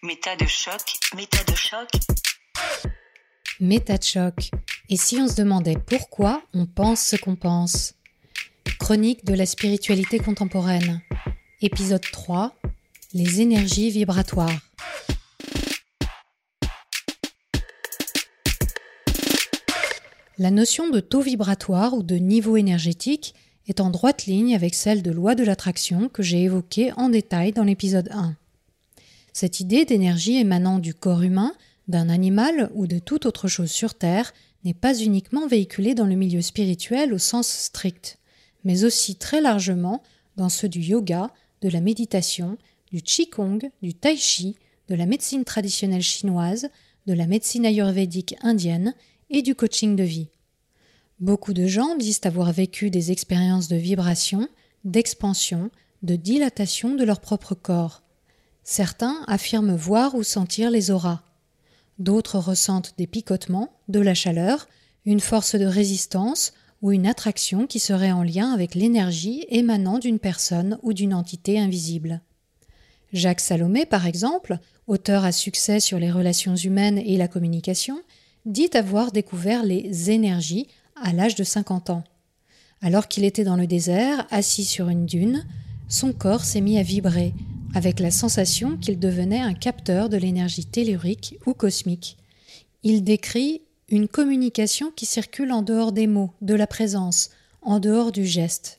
Méta de choc, méta de choc. Méta de choc. Et si on se demandait pourquoi on pense ce qu'on pense? Chronique de la spiritualité contemporaine. Épisode 3. Les énergies vibratoires. La notion de taux vibratoire ou de niveau énergétique est en droite ligne avec celle de loi de l'attraction que j'ai évoquée en détail dans l'épisode 1. Cette idée d'énergie émanant du corps humain, d'un animal ou de toute autre chose sur Terre n'est pas uniquement véhiculée dans le milieu spirituel au sens strict, mais aussi très largement dans ceux du yoga, de la méditation, du qigong, du tai chi, de la médecine traditionnelle chinoise, de la médecine ayurvédique indienne et du coaching de vie. Beaucoup de gens disent avoir vécu des expériences de vibration, d'expansion, de dilatation de leur propre corps. Certains affirment voir ou sentir les auras. D'autres ressentent des picotements, de la chaleur, une force de résistance ou une attraction qui serait en lien avec l'énergie émanant d'une personne ou d'une entité invisible. Jacques Salomé, par exemple, auteur à succès sur les relations humaines et la communication, dit avoir découvert les énergies à l'âge de 50 ans. Alors qu'il était dans le désert, assis sur une dune, son corps s'est mis à vibrer, avec la sensation qu'il devenait un capteur de l'énergie tellurique ou cosmique. Il décrit une communication qui circule en dehors des mots, de la présence, en dehors du geste.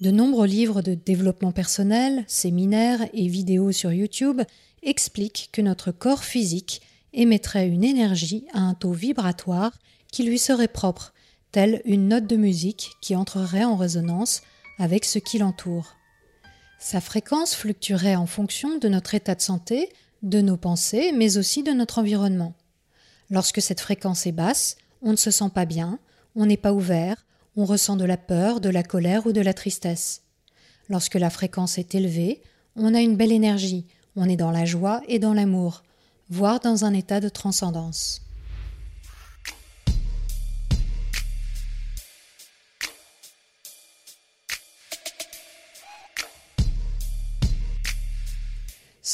De nombreux livres de développement personnel, séminaires et vidéos sur YouTube expliquent que notre corps physique émettrait une énergie à un taux vibratoire qui lui serait propre, telle une note de musique qui entrerait en résonance avec ce qui l'entoure. Sa fréquence fluctuerait en fonction de notre état de santé, de nos pensées, mais aussi de notre environnement. Lorsque cette fréquence est basse, on ne se sent pas bien, on n'est pas ouvert, on ressent de la peur, de la colère ou de la tristesse. Lorsque la fréquence est élevée, on a une belle énergie, on est dans la joie et dans l'amour, voire dans un état de transcendance.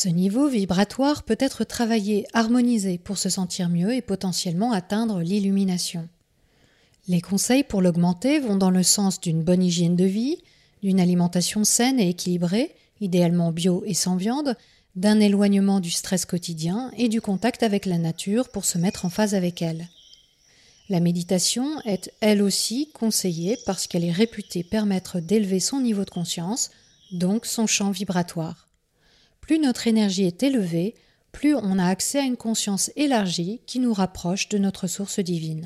Ce niveau vibratoire peut être travaillé, harmonisé pour se sentir mieux et potentiellement atteindre l'illumination. Les conseils pour l'augmenter vont dans le sens d'une bonne hygiène de vie, d'une alimentation saine et équilibrée, idéalement bio et sans viande, d'un éloignement du stress quotidien et du contact avec la nature pour se mettre en phase avec elle. La méditation est elle aussi conseillée parce qu'elle est réputée permettre d'élever son niveau de conscience, donc son champ vibratoire. Plus notre énergie est élevée, plus on a accès à une conscience élargie qui nous rapproche de notre source divine.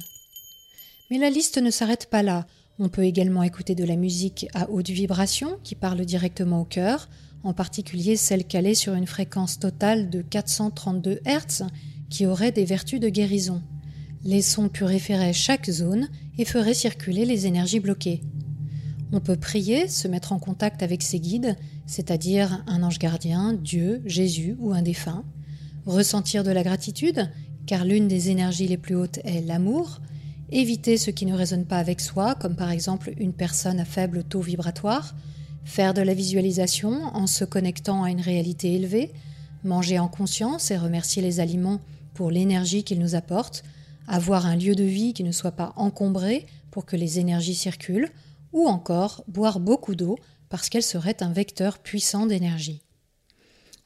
Mais la liste ne s'arrête pas là. On peut également écouter de la musique à haute vibration qui parle directement au cœur, en particulier celle calée sur une fréquence totale de 432 Hz qui aurait des vertus de guérison. Les sons purifieraient chaque zone et feraient circuler les énergies bloquées. On peut prier, se mettre en contact avec ses guides, c'est-à-dire un ange gardien, Dieu, Jésus ou un défunt, ressentir de la gratitude, car l'une des énergies les plus hautes est l'amour, éviter ce qui ne résonne pas avec soi, comme par exemple une personne à faible taux vibratoire, faire de la visualisation en se connectant à une réalité élevée, manger en conscience et remercier les aliments pour l'énergie qu'ils nous apportent, avoir un lieu de vie qui ne soit pas encombré pour que les énergies circulent, ou encore boire beaucoup d'eau parce qu'elle serait un vecteur puissant d'énergie.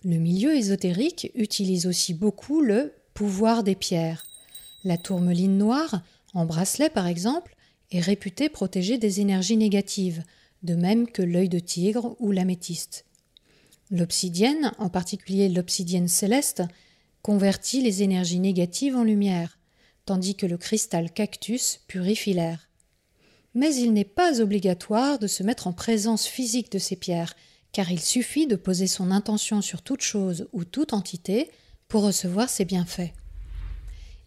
Le milieu ésotérique utilise aussi beaucoup le pouvoir des pierres. La tourmeline noire, en bracelet par exemple, est réputée protéger des énergies négatives, de même que l'œil de tigre ou l'améthyste. L'obsidienne, en particulier l'obsidienne céleste, convertit les énergies négatives en lumière, tandis que le cristal cactus purifie l'air mais il n'est pas obligatoire de se mettre en présence physique de ces pierres, car il suffit de poser son intention sur toute chose ou toute entité pour recevoir ses bienfaits.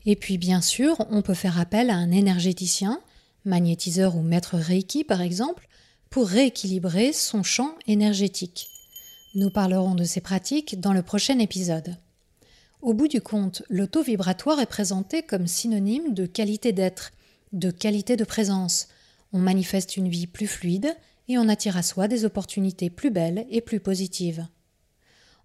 Et puis bien sûr, on peut faire appel à un énergéticien, magnétiseur ou maître Reiki par exemple, pour rééquilibrer son champ énergétique. Nous parlerons de ces pratiques dans le prochain épisode. Au bout du compte, l'auto vibratoire est présenté comme synonyme de qualité d'être, de qualité de présence, on manifeste une vie plus fluide et on attire à soi des opportunités plus belles et plus positives.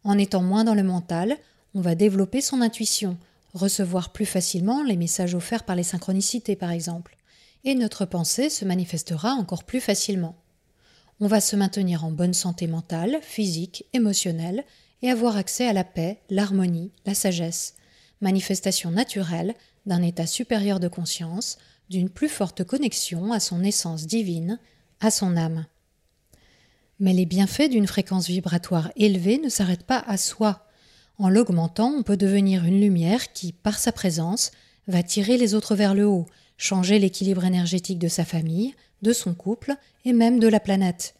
En étant moins dans le mental, on va développer son intuition, recevoir plus facilement les messages offerts par les synchronicités par exemple, et notre pensée se manifestera encore plus facilement. On va se maintenir en bonne santé mentale, physique, émotionnelle, et avoir accès à la paix, l'harmonie, la sagesse, manifestation naturelle d'un état supérieur de conscience, d'une plus forte connexion à son essence divine, à son âme. Mais les bienfaits d'une fréquence vibratoire élevée ne s'arrêtent pas à soi. En l'augmentant, on peut devenir une lumière qui, par sa présence, va tirer les autres vers le haut, changer l'équilibre énergétique de sa famille, de son couple et même de la planète.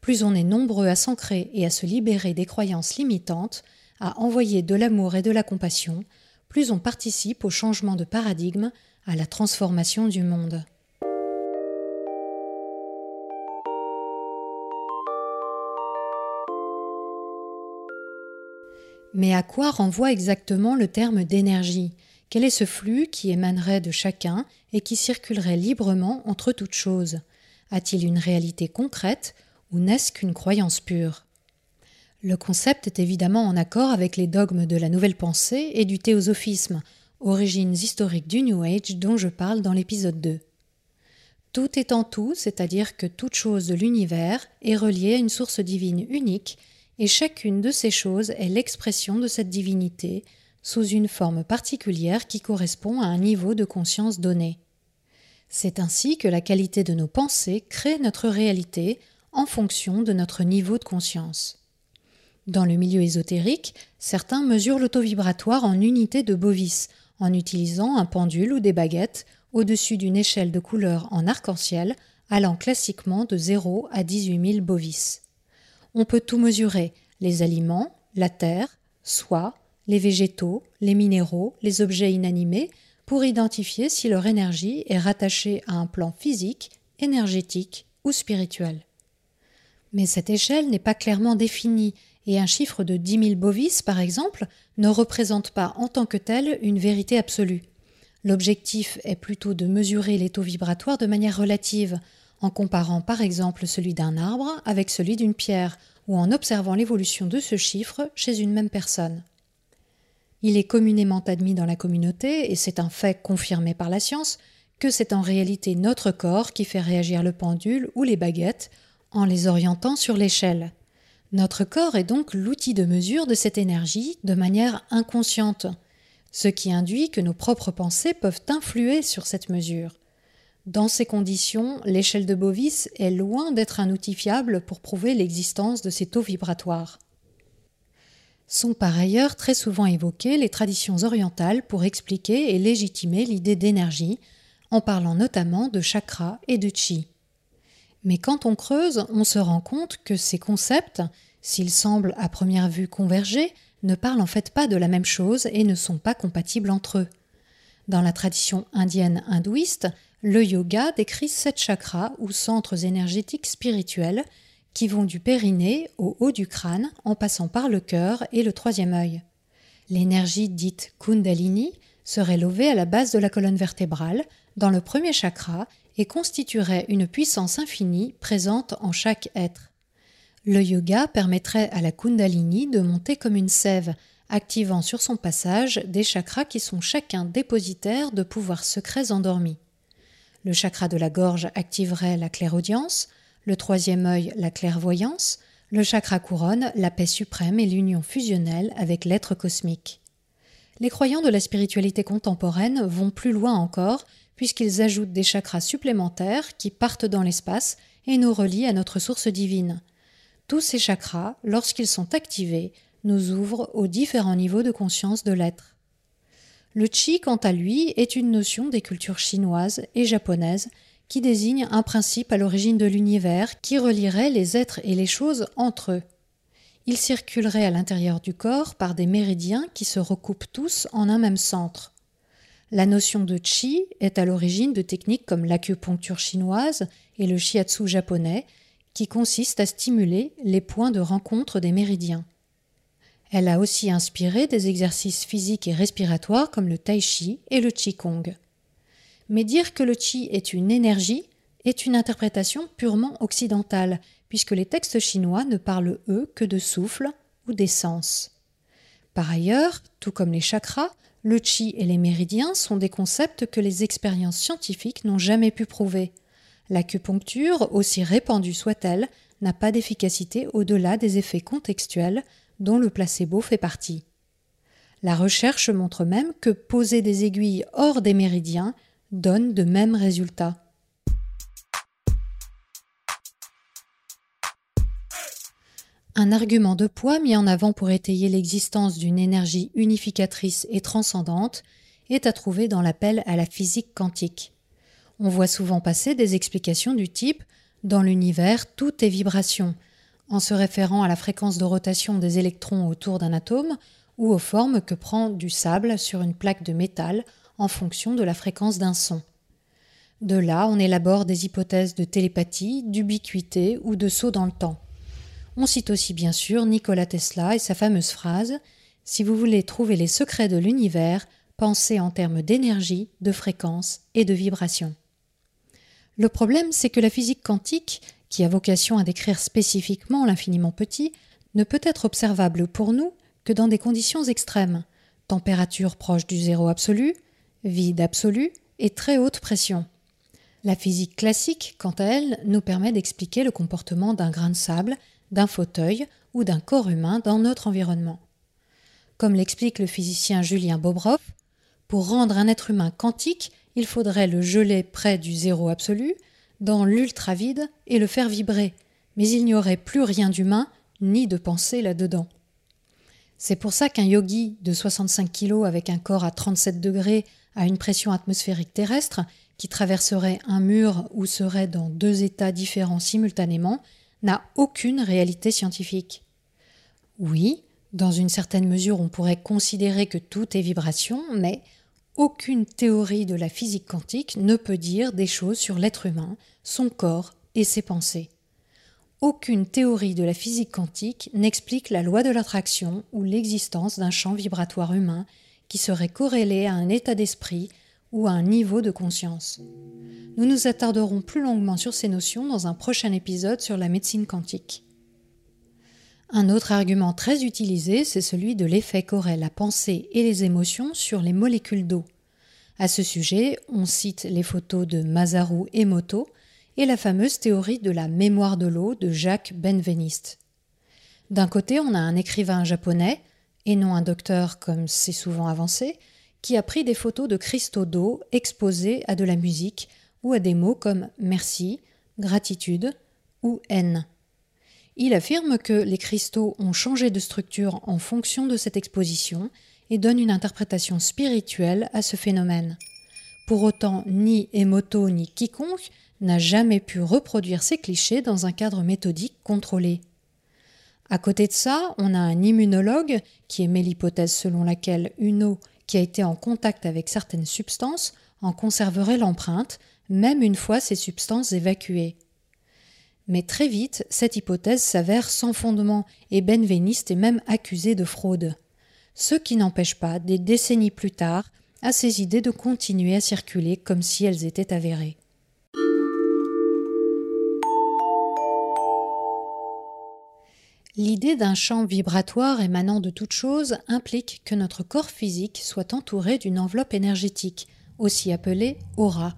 Plus on est nombreux à s'ancrer et à se libérer des croyances limitantes, à envoyer de l'amour et de la compassion, plus on participe au changement de paradigme, à la transformation du monde. Mais à quoi renvoie exactement le terme d'énergie? Quel est ce flux qui émanerait de chacun et qui circulerait librement entre toutes choses? A-t-il une réalité concrète ou n'est-ce qu'une croyance pure? Le concept est évidemment en accord avec les dogmes de la nouvelle pensée et du théosophisme, origines historiques du New Age dont je parle dans l'épisode 2. Tout est en tout, c'est-à-dire que toute chose de l'univers est reliée à une source divine unique et chacune de ces choses est l'expression de cette divinité sous une forme particulière qui correspond à un niveau de conscience donné. C'est ainsi que la qualité de nos pensées crée notre réalité en fonction de notre niveau de conscience. Dans le milieu ésotérique, certains mesurent l'auto-vibratoire en unité de bovis, en utilisant un pendule ou des baguettes au-dessus d'une échelle de couleur en arc-en-ciel allant classiquement de 0 à 18 000 bovis on peut tout mesurer les aliments, la terre, soi, les végétaux, les minéraux, les objets inanimés, pour identifier si leur énergie est rattachée à un plan physique, énergétique ou spirituel. Mais cette échelle n'est pas clairement définie, et un chiffre de 10 000 bovis, par exemple, ne représente pas en tant que tel une vérité absolue. L'objectif est plutôt de mesurer les taux vibratoires de manière relative, en comparant par exemple celui d'un arbre avec celui d'une pierre, ou en observant l'évolution de ce chiffre chez une même personne. Il est communément admis dans la communauté, et c'est un fait confirmé par la science, que c'est en réalité notre corps qui fait réagir le pendule ou les baguettes en les orientant sur l'échelle. Notre corps est donc l'outil de mesure de cette énergie de manière inconsciente, ce qui induit que nos propres pensées peuvent influer sur cette mesure. Dans ces conditions, l'échelle de Bovis est loin d'être un outil fiable pour prouver l'existence de ces taux vibratoires. Sont par ailleurs très souvent évoquées les traditions orientales pour expliquer et légitimer l'idée d'énergie, en parlant notamment de chakra et de chi. Mais quand on creuse, on se rend compte que ces concepts, s'ils semblent à première vue converger, ne parlent en fait pas de la même chose et ne sont pas compatibles entre eux. Dans la tradition indienne hindouiste, le yoga décrit sept chakras ou centres énergétiques spirituels qui vont du périnée au haut du crâne en passant par le cœur et le troisième œil. L'énergie dite Kundalini serait levée à la base de la colonne vertébrale, dans le premier chakra, constituerait une puissance infinie présente en chaque être. Le yoga permettrait à la Kundalini de monter comme une sève, activant sur son passage des chakras qui sont chacun dépositaires de pouvoirs secrets endormis. Le chakra de la gorge activerait la clairaudience, le troisième œil la clairvoyance, le chakra couronne la paix suprême et l'union fusionnelle avec l'être cosmique. Les croyants de la spiritualité contemporaine vont plus loin encore, puisqu'ils ajoutent des chakras supplémentaires qui partent dans l'espace et nous relient à notre source divine. Tous ces chakras, lorsqu'ils sont activés, nous ouvrent aux différents niveaux de conscience de l'être. Le chi, quant à lui, est une notion des cultures chinoises et japonaises qui désigne un principe à l'origine de l'univers qui relierait les êtres et les choses entre eux. Il circulerait à l'intérieur du corps par des méridiens qui se recoupent tous en un même centre. La notion de chi est à l'origine de techniques comme l'acupuncture chinoise et le shiatsu japonais, qui consistent à stimuler les points de rencontre des méridiens. Elle a aussi inspiré des exercices physiques et respiratoires comme le tai chi et le qigong. Mais dire que le qi est une énergie est une interprétation purement occidentale, puisque les textes chinois ne parlent eux que de souffle ou d'essence. Par ailleurs, tout comme les chakras, le chi et les méridiens sont des concepts que les expériences scientifiques n'ont jamais pu prouver. L'acupuncture, aussi répandue soit-elle, n'a pas d'efficacité au-delà des effets contextuels dont le placebo fait partie. La recherche montre même que poser des aiguilles hors des méridiens donne de mêmes résultats. Un argument de poids mis en avant pour étayer l'existence d'une énergie unificatrice et transcendante est à trouver dans l'appel à la physique quantique. On voit souvent passer des explications du type Dans l'univers, tout est vibration, en se référant à la fréquence de rotation des électrons autour d'un atome ou aux formes que prend du sable sur une plaque de métal en fonction de la fréquence d'un son. De là, on élabore des hypothèses de télépathie, d'ubiquité ou de saut dans le temps. On cite aussi bien sûr Nikola Tesla et sa fameuse phrase Si vous voulez trouver les secrets de l'univers, pensez en termes d'énergie, de fréquence et de vibration. Le problème, c'est que la physique quantique, qui a vocation à décrire spécifiquement l'infiniment petit, ne peut être observable pour nous que dans des conditions extrêmes température proche du zéro absolu, vide absolu et très haute pression. La physique classique, quant à elle, nous permet d'expliquer le comportement d'un grain de sable d'un fauteuil ou d'un corps humain dans notre environnement. Comme l'explique le physicien Julien Bobroff, pour rendre un être humain quantique, il faudrait le geler près du zéro absolu, dans l'ultra-vide, et le faire vibrer, mais il n'y aurait plus rien d'humain ni de pensée là-dedans. C'est pour ça qu'un yogi de 65 kg avec un corps à 37 degrés à une pression atmosphérique terrestre, qui traverserait un mur ou serait dans deux états différents simultanément, n'a aucune réalité scientifique. Oui, dans une certaine mesure, on pourrait considérer que tout est vibration, mais aucune théorie de la physique quantique ne peut dire des choses sur l'être humain, son corps et ses pensées. Aucune théorie de la physique quantique n'explique la loi de l'attraction ou l'existence d'un champ vibratoire humain qui serait corrélé à un état d'esprit ou à un niveau de conscience. Nous nous attarderons plus longuement sur ces notions dans un prochain épisode sur la médecine quantique. Un autre argument très utilisé, c'est celui de l'effet qu'auraient la pensée et les émotions sur les molécules d'eau. À ce sujet, on cite les photos de Masaru Emoto et la fameuse théorie de la mémoire de l'eau de Jacques Benveniste. D'un côté, on a un écrivain japonais, et non un docteur comme c'est souvent avancé, qui a pris des photos de cristaux d'eau exposés à de la musique ou à des mots comme merci, gratitude ou haine. Il affirme que les cristaux ont changé de structure en fonction de cette exposition et donne une interprétation spirituelle à ce phénomène. Pour autant, ni Emoto ni quiconque n'a jamais pu reproduire ces clichés dans un cadre méthodique contrôlé. À côté de ça, on a un immunologue qui émet l'hypothèse selon laquelle une eau qui a été en contact avec certaines substances en conserverait l'empreinte, même une fois ces substances évacuées. Mais très vite, cette hypothèse s'avère sans fondement et Benveniste est même accusé de fraude. Ce qui n'empêche pas, des décennies plus tard, à ces idées de continuer à circuler comme si elles étaient avérées. L'idée d'un champ vibratoire émanant de toute chose implique que notre corps physique soit entouré d'une enveloppe énergétique, aussi appelée aura.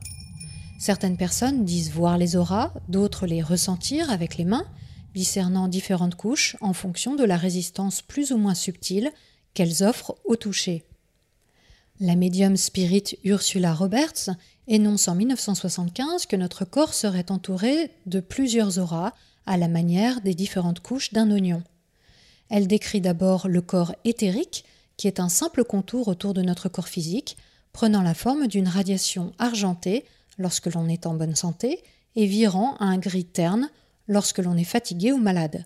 Certaines personnes disent voir les auras, d'autres les ressentir avec les mains, discernant différentes couches en fonction de la résistance plus ou moins subtile qu'elles offrent au toucher. La médium spirit Ursula Roberts énonce en 1975 que notre corps serait entouré de plusieurs auras à la manière des différentes couches d'un oignon. Elle décrit d'abord le corps éthérique, qui est un simple contour autour de notre corps physique, prenant la forme d'une radiation argentée lorsque l'on est en bonne santé et virant à un gris terne lorsque l'on est fatigué ou malade.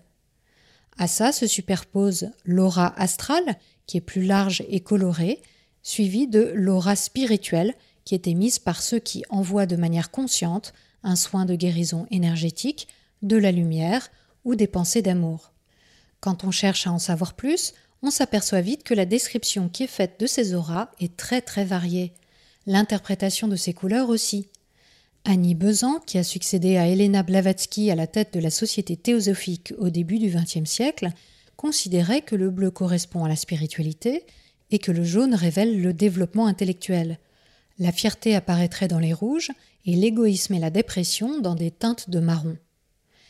À ça se superpose l'aura astrale, qui est plus large et colorée, suivie de l'aura spirituelle, qui est émise par ceux qui envoient de manière consciente un soin de guérison énergétique de la lumière ou des pensées d'amour. Quand on cherche à en savoir plus, on s'aperçoit vite que la description qui est faite de ces auras est très très variée. L'interprétation de ces couleurs aussi. Annie Bezan, qui a succédé à Elena Blavatsky à la tête de la Société théosophique au début du XXe siècle, considérait que le bleu correspond à la spiritualité et que le jaune révèle le développement intellectuel. La fierté apparaîtrait dans les rouges et l'égoïsme et la dépression dans des teintes de marron.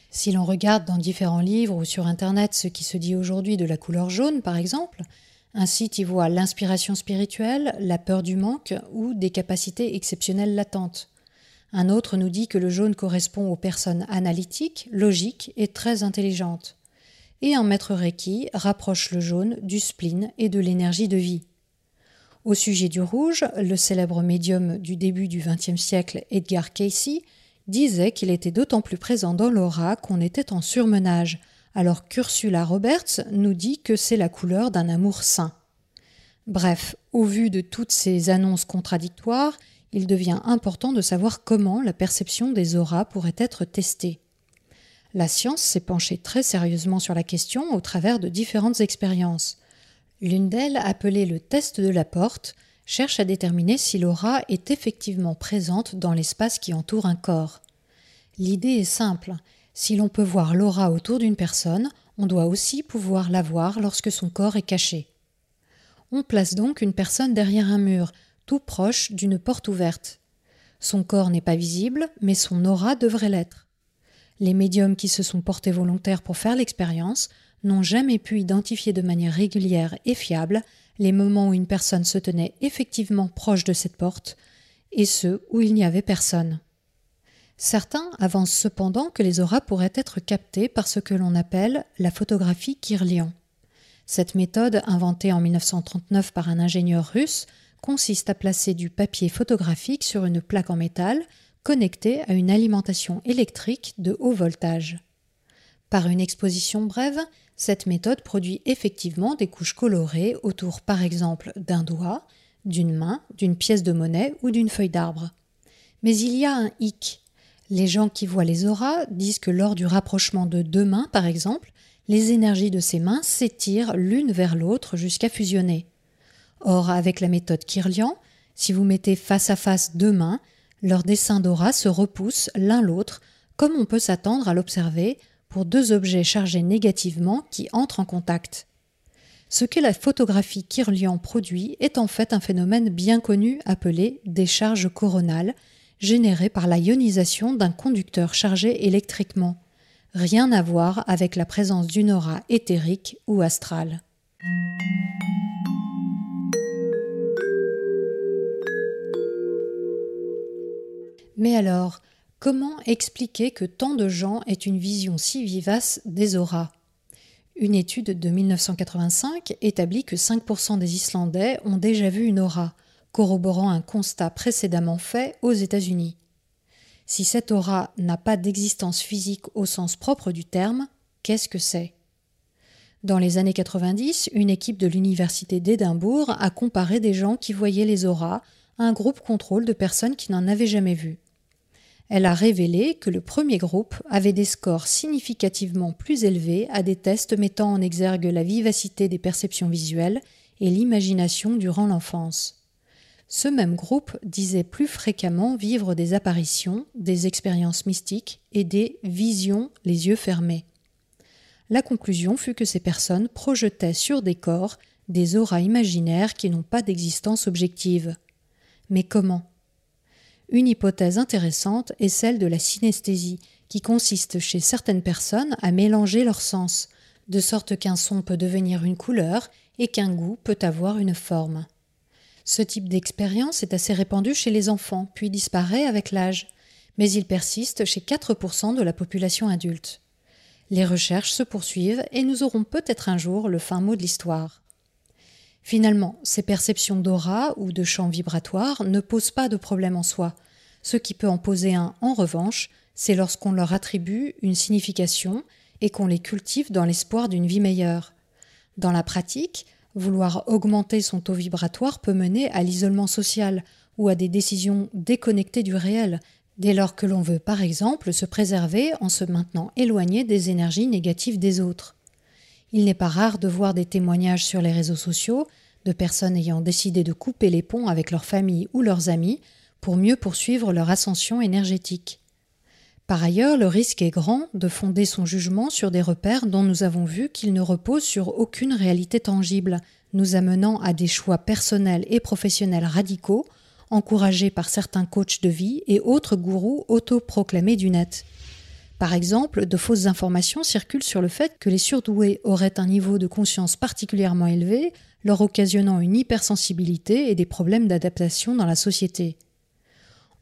Si l'on regarde dans différents livres ou sur Internet ce qui se dit aujourd'hui de la couleur jaune, par exemple, un site y voit l'inspiration spirituelle, la peur du manque ou des capacités exceptionnelles latentes. Un autre nous dit que le jaune correspond aux personnes analytiques, logiques et très intelligentes. Et un maître Reiki rapproche le jaune du spleen et de l'énergie de vie. Au sujet du rouge, le célèbre médium du début du XXe siècle, Edgar Cayce, disait qu'il était d'autant plus présent dans l'aura qu'on était en surmenage, alors qu'Ursula Roberts nous dit que c'est la couleur d'un amour sain. Bref, au vu de toutes ces annonces contradictoires, il devient important de savoir comment la perception des auras pourrait être testée. La science s'est penchée très sérieusement sur la question au travers de différentes expériences. L'une d'elles, appelée le test de la porte, cherche à déterminer si l'aura est effectivement présente dans l'espace qui entoure un corps. L'idée est simple. Si l'on peut voir l'aura autour d'une personne, on doit aussi pouvoir la voir lorsque son corps est caché. On place donc une personne derrière un mur, tout proche d'une porte ouverte. Son corps n'est pas visible, mais son aura devrait l'être. Les médiums qui se sont portés volontaires pour faire l'expérience n'ont jamais pu identifier de manière régulière et fiable les moments où une personne se tenait effectivement proche de cette porte et ceux où il n'y avait personne. Certains avancent cependant que les auras pourraient être captées par ce que l'on appelle la photographie Kirlian. Cette méthode, inventée en 1939 par un ingénieur russe, consiste à placer du papier photographique sur une plaque en métal connectée à une alimentation électrique de haut voltage. Par une exposition brève, cette méthode produit effectivement des couches colorées autour par exemple d'un doigt, d'une main, d'une pièce de monnaie ou d'une feuille d'arbre. Mais il y a un hic. Les gens qui voient les auras disent que lors du rapprochement de deux mains, par exemple, les énergies de ces mains s'étirent l'une vers l'autre jusqu'à fusionner. Or, avec la méthode Kirlian, si vous mettez face à face deux mains, leurs dessins d'aura se repoussent l'un l'autre, comme on peut s'attendre à l'observer deux objets chargés négativement qui entrent en contact. Ce que la photographie Kirlian produit est en fait un phénomène bien connu appelé décharge coronale, générée par la ionisation d'un conducteur chargé électriquement. Rien à voir avec la présence d'une aura éthérique ou astrale. Mais alors, comment expliquer que tant de gens aient une vision si vivace des auras? Une étude de 1985 établit que 5% des Islandais ont déjà vu une aura, corroborant un constat précédemment fait aux États-Unis. Si cette aura n'a pas d'existence physique au sens propre du terme, qu'est-ce que c'est? Dans les années 90, une équipe de l'Université d'Édimbourg a comparé des gens qui voyaient les auras à un groupe contrôle de personnes qui n'en avaient jamais vu. Elle a révélé que le premier groupe avait des scores significativement plus élevés à des tests mettant en exergue la vivacité des perceptions visuelles et l'imagination durant l'enfance. Ce même groupe disait plus fréquemment vivre des apparitions, des expériences mystiques et des visions les yeux fermés. La conclusion fut que ces personnes projetaient sur des corps des auras imaginaires qui n'ont pas d'existence objective. Mais comment? Une hypothèse intéressante est celle de la synesthésie, qui consiste chez certaines personnes à mélanger leurs sens, de sorte qu'un son peut devenir une couleur et qu'un goût peut avoir une forme. Ce type d'expérience est assez répandu chez les enfants, puis disparaît avec l'âge, mais il persiste chez 4% de la population adulte. Les recherches se poursuivent et nous aurons peut-être un jour le fin mot de l'histoire. Finalement, ces perceptions d'aura ou de champ vibratoire ne posent pas de problème en soi. Ce qui peut en poser un, en revanche, c'est lorsqu'on leur attribue une signification et qu'on les cultive dans l'espoir d'une vie meilleure. Dans la pratique, Vouloir augmenter son taux vibratoire peut mener à l'isolement social ou à des décisions déconnectées du réel, dès lors que l'on veut par exemple se préserver en se maintenant éloigné des énergies négatives des autres. Il n'est pas rare de voir des témoignages sur les réseaux sociaux de personnes ayant décidé de couper les ponts avec leur famille ou leurs amis pour mieux poursuivre leur ascension énergétique. Par ailleurs, le risque est grand de fonder son jugement sur des repères dont nous avons vu qu'ils ne reposent sur aucune réalité tangible, nous amenant à des choix personnels et professionnels radicaux, encouragés par certains coachs de vie et autres gourous autoproclamés du net. Par exemple, de fausses informations circulent sur le fait que les surdoués auraient un niveau de conscience particulièrement élevé, leur occasionnant une hypersensibilité et des problèmes d'adaptation dans la société.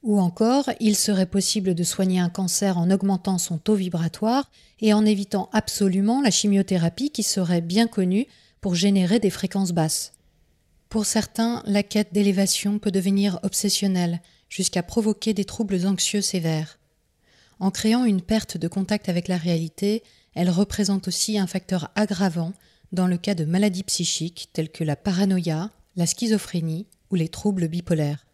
Ou encore, il serait possible de soigner un cancer en augmentant son taux vibratoire et en évitant absolument la chimiothérapie qui serait bien connue pour générer des fréquences basses. Pour certains, la quête d'élévation peut devenir obsessionnelle, jusqu'à provoquer des troubles anxieux sévères. En créant une perte de contact avec la réalité, elle représente aussi un facteur aggravant dans le cas de maladies psychiques telles que la paranoïa, la schizophrénie ou les troubles bipolaires.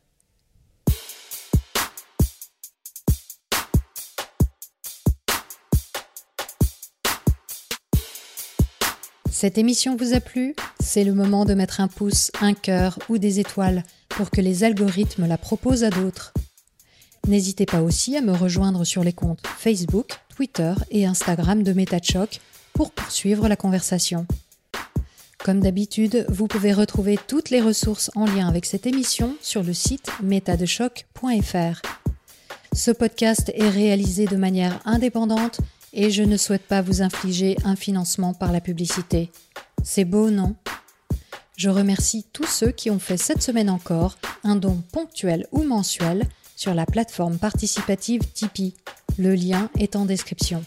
Cette émission vous a plu? C'est le moment de mettre un pouce, un cœur ou des étoiles pour que les algorithmes la proposent à d'autres. N'hésitez pas aussi à me rejoindre sur les comptes Facebook, Twitter et Instagram de MetaChoc pour poursuivre la conversation. Comme d'habitude, vous pouvez retrouver toutes les ressources en lien avec cette émission sur le site metadechoc.fr. Ce podcast est réalisé de manière indépendante et je ne souhaite pas vous infliger un financement par la publicité. C'est beau, non? Je remercie tous ceux qui ont fait cette semaine encore un don ponctuel ou mensuel sur la plateforme participative Tipeee. Le lien est en description.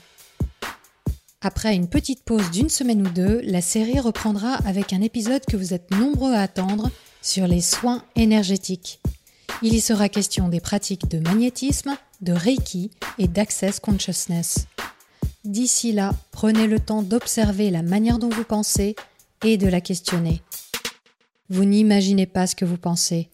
Après une petite pause d'une semaine ou deux, la série reprendra avec un épisode que vous êtes nombreux à attendre sur les soins énergétiques. Il y sera question des pratiques de magnétisme, de Reiki et d'Access Consciousness. D'ici là, prenez le temps d'observer la manière dont vous pensez et de la questionner. Vous n'imaginez pas ce que vous pensez.